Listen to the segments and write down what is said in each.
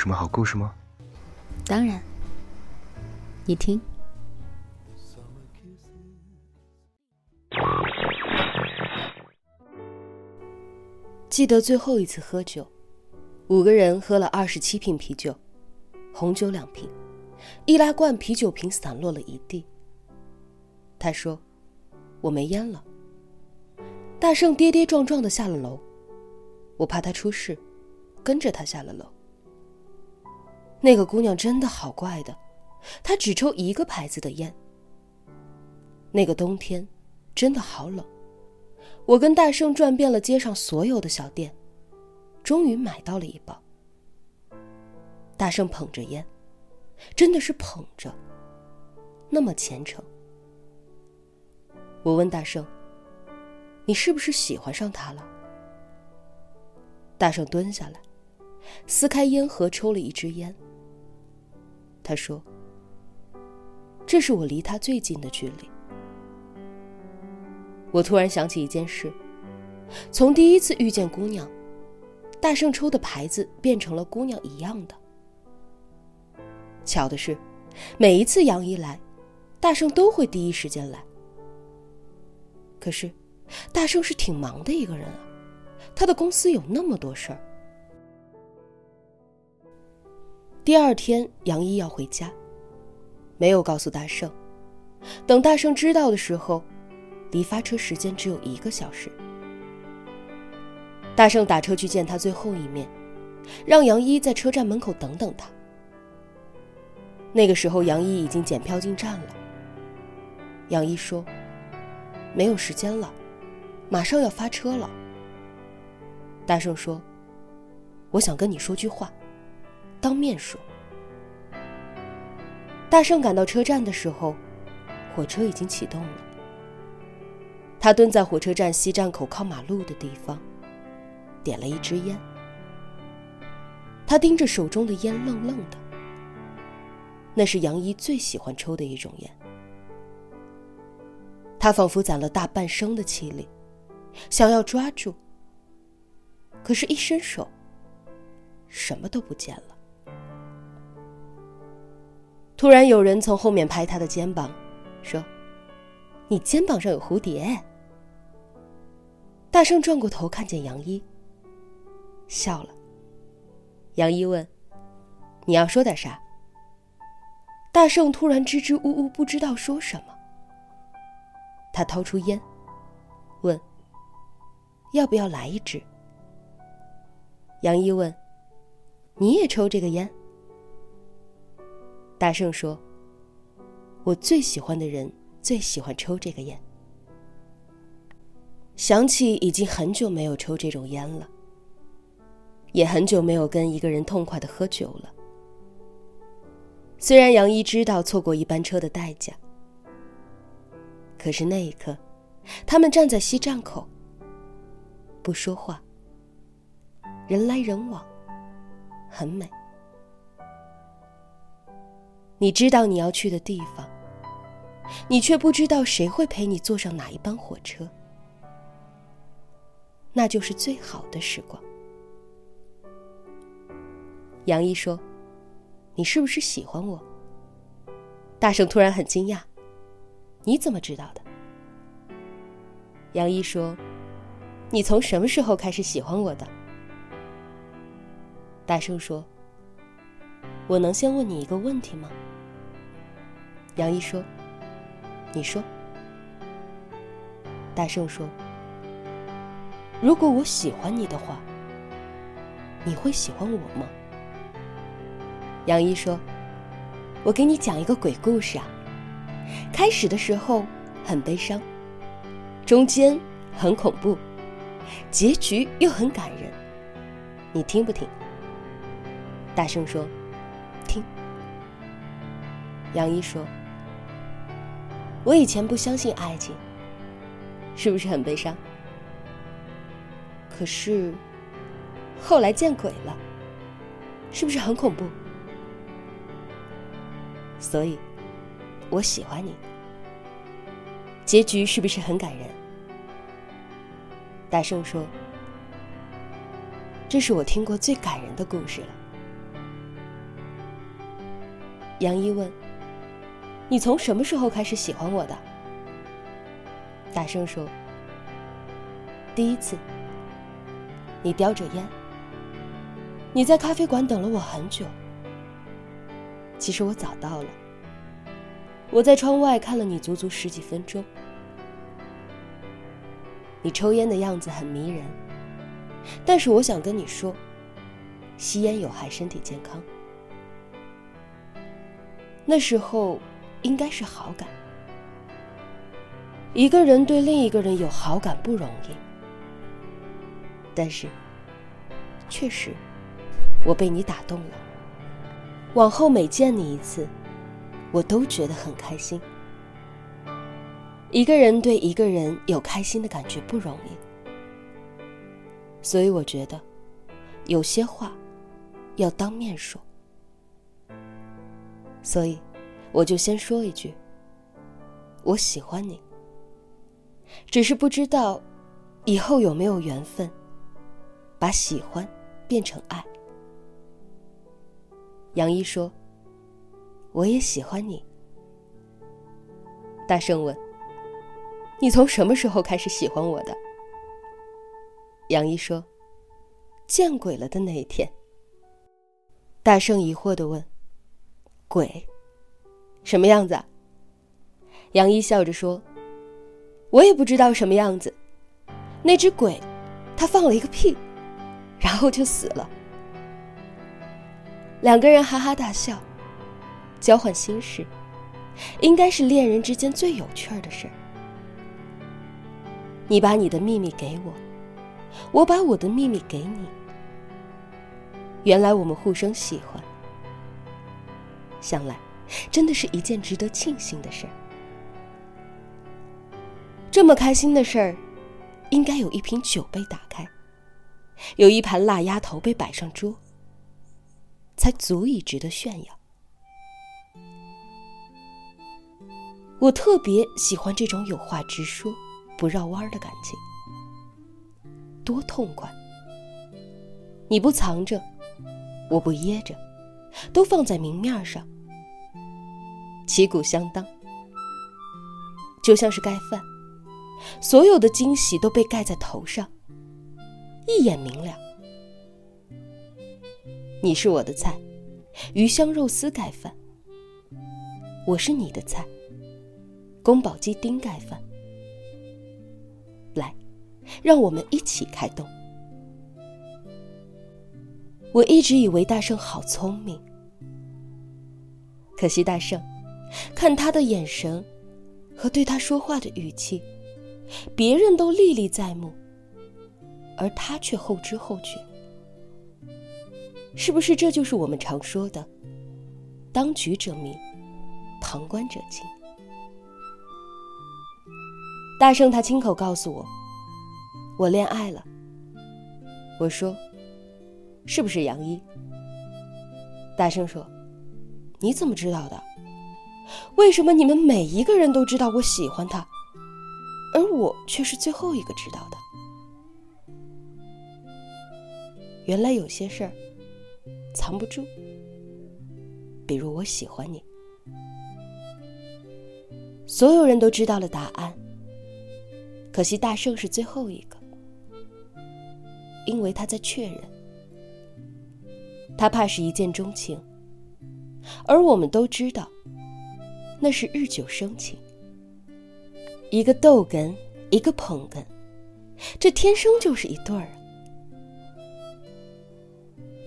什么好故事吗？当然，你听。记得最后一次喝酒，五个人喝了二十七瓶啤酒，红酒两瓶，易拉罐啤酒瓶散落了一地。他说：“我没烟了。”大圣跌跌撞撞的下了楼，我怕他出事，跟着他下了楼。那个姑娘真的好怪的，她只抽一个牌子的烟。那个冬天，真的好冷。我跟大圣转遍了街上所有的小店，终于买到了一包。大圣捧着烟，真的是捧着，那么虔诚。我问大圣：“你是不是喜欢上他了？”大圣蹲下来，撕开烟盒，抽了一支烟。他说：“这是我离他最近的距离。”我突然想起一件事：从第一次遇见姑娘，大圣抽的牌子变成了姑娘一样的。巧的是，每一次杨一来，大圣都会第一时间来。可是，大圣是挺忙的一个人啊，他的公司有那么多事儿。第二天，杨一要回家，没有告诉大圣。等大圣知道的时候。离发车时间只有一个小时，大圣打车去见他最后一面，让杨一在车站门口等等他。那个时候，杨一已经检票进站了。杨一说：“没有时间了，马上要发车了。”大圣说：“我想跟你说句话，当面说。”大圣赶到车站的时候，火车已经启动了。他蹲在火车站西站口靠马路的地方，点了一支烟。他盯着手中的烟，愣愣的。那是杨一最喜欢抽的一种烟。他仿佛攒了大半生的气力，想要抓住，可是，一伸手，什么都不见了。突然，有人从后面拍他的肩膀，说：“你肩膀上有蝴蝶。”大圣转过头，看见杨一，笑了。杨一问：“你要说点啥？”大圣突然支支吾吾，不知道说什么。他掏出烟，问：“要不要来一支？”杨一问：“你也抽这个烟？”大圣说：“我最喜欢的人最喜欢抽这个烟。”想起已经很久没有抽这种烟了，也很久没有跟一个人痛快的喝酒了。虽然杨一知道错过一班车的代价，可是那一刻，他们站在西站口，不说话，人来人往，很美。你知道你要去的地方，你却不知道谁会陪你坐上哪一班火车。那就是最好的时光。杨一说：“你是不是喜欢我？”大圣突然很惊讶：“你怎么知道的？”杨一说：“你从什么时候开始喜欢我的？”大圣说：“我能先问你一个问题吗？”杨一说：“你说。”大圣说。如果我喜欢你的话，你会喜欢我吗？杨一说：“我给你讲一个鬼故事啊。开始的时候很悲伤，中间很恐怖，结局又很感人。你听不听？”大声说：“听。”杨一说：“我以前不相信爱情，是不是很悲伤？”可是，后来见鬼了，是不是很恐怖？所以，我喜欢你。结局是不是很感人？大圣说：“这是我听过最感人的故事了。”杨一问：“你从什么时候开始喜欢我的？”大声说：“第一次。你叼着烟，你在咖啡馆等了我很久。其实我早到了。我在窗外看了你足足十几分钟。你抽烟的样子很迷人，但是我想跟你说，吸烟有害身体健康。那时候应该是好感。一个人对另一个人有好感不容易，但是，确实，我被你打动了。往后每见你一次，我都觉得很开心。一个人对一个人有开心的感觉不容易，所以我觉得，有些话要当面说。所以，我就先说一句：我喜欢你。只是不知道，以后有没有缘分，把喜欢变成爱。杨一说：“我也喜欢你。”大圣问：“你从什么时候开始喜欢我的？”杨一说：“见鬼了的那一天。”大圣疑惑的问：“鬼，什么样子？”杨一笑着说。我也不知道什么样子，那只鬼，它放了一个屁，然后就死了。两个人哈哈大笑，交换心事，应该是恋人之间最有趣的事儿。你把你的秘密给我，我把我的秘密给你。原来我们互生喜欢，想来，真的是一件值得庆幸的事儿。这么开心的事儿，应该有一瓶酒被打开，有一盘辣鸭头被摆上桌，才足以值得炫耀。我特别喜欢这种有话直说、不绕弯儿的感情，多痛快！你不藏着，我不掖着，都放在明面上，旗鼓相当，就像是盖饭。所有的惊喜都被盖在头上，一眼明了。你是我的菜，鱼香肉丝盖饭；我是你的菜，宫保鸡丁盖饭。来，让我们一起开动。我一直以为大圣好聪明，可惜大圣，看他的眼神和对他说话的语气。别人都历历在目，而他却后知后觉。是不是这就是我们常说的“当局者迷，旁观者清”？大圣他亲口告诉我，我恋爱了。我说：“是不是杨一？”大圣说：“你怎么知道的？为什么你们每一个人都知道我喜欢他？”而我却是最后一个知道的。原来有些事儿藏不住，比如我喜欢你。所有人都知道了答案，可惜大圣是最后一个，因为他在确认，他怕是一见钟情，而我们都知道，那是日久生情。一个逗哏，一个捧哏，这天生就是一对儿。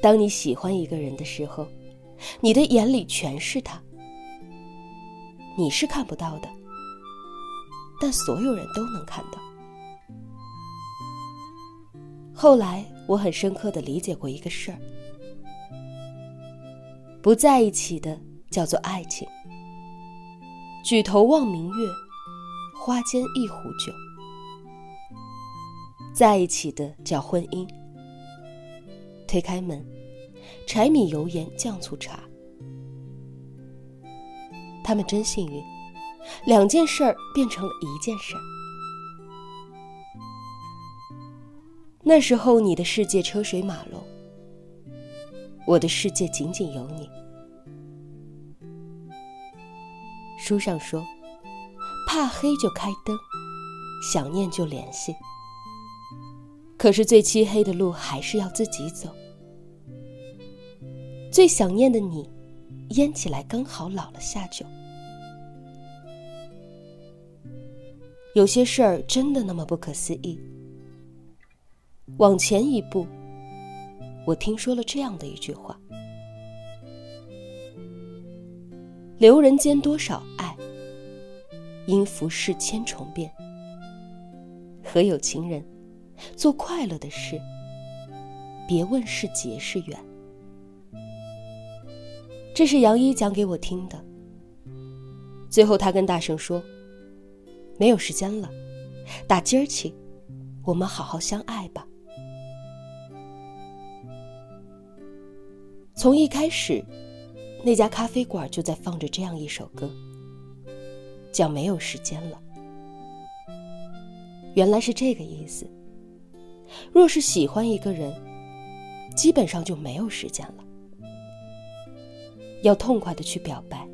当你喜欢一个人的时候，你的眼里全是他，你是看不到的，但所有人都能看到。后来，我很深刻的理解过一个事儿：不在一起的叫做爱情，举头望明月。花间一壶酒，在一起的叫婚姻。推开门，柴米油盐酱醋茶，他们真幸运，两件事儿变成了一件事儿。那时候你的世界车水马龙，我的世界仅仅有你。书上说，怕黑就开灯，想念就联系。可是最漆黑的路还是要自己走。最想念的你，腌起来刚好老了下酒。有些事儿真的那么不可思议。往前一步，我听说了这样的一句话：留人间多少爱，因浮世千重变。和有情人。做快乐的事，别问是劫是缘。这是杨一讲给我听的。最后，他跟大圣说：“没有时间了，打今儿起，我们好好相爱吧。”从一开始，那家咖啡馆就在放着这样一首歌，叫《没有时间了》。原来是这个意思。若是喜欢一个人，基本上就没有时间了。要痛快的去表白，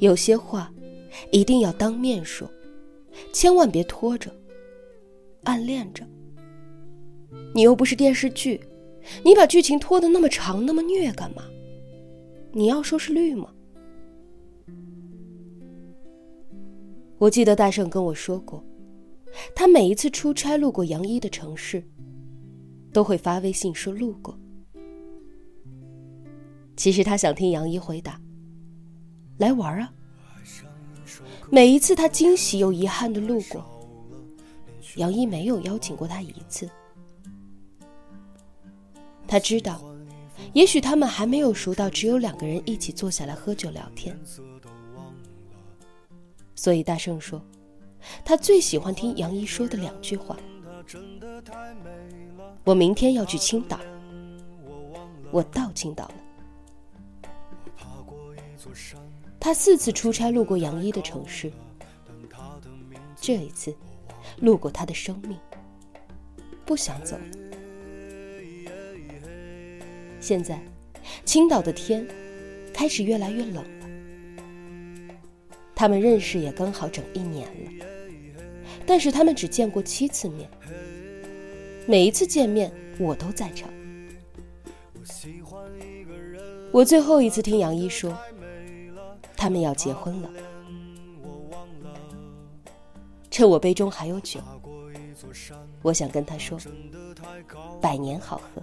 有些话一定要当面说，千万别拖着、暗恋着。你又不是电视剧，你把剧情拖得那么长、那么虐干嘛？你要收视率吗？我记得大圣跟我说过。他每一次出差路过杨一的城市，都会发微信说路过。其实他想听杨一回答：“来玩啊。”每一次他惊喜又遗憾的路过，杨一没有邀请过他一次。他知道，也许他们还没有熟到只有两个人一起坐下来喝酒聊天，所以大圣说。他最喜欢听杨一说的两句话：“我明天要去青岛，我到青岛了。”他四次出差路过杨一的城市，这一次路过他的生命，不想走了。现在，青岛的天开始越来越冷了。他们认识也刚好整一年了。但是他们只见过七次面，每一次见面我都在场。我最后一次听杨一说，他们要结婚了。趁我杯中还有酒，我想跟他说：百年好合。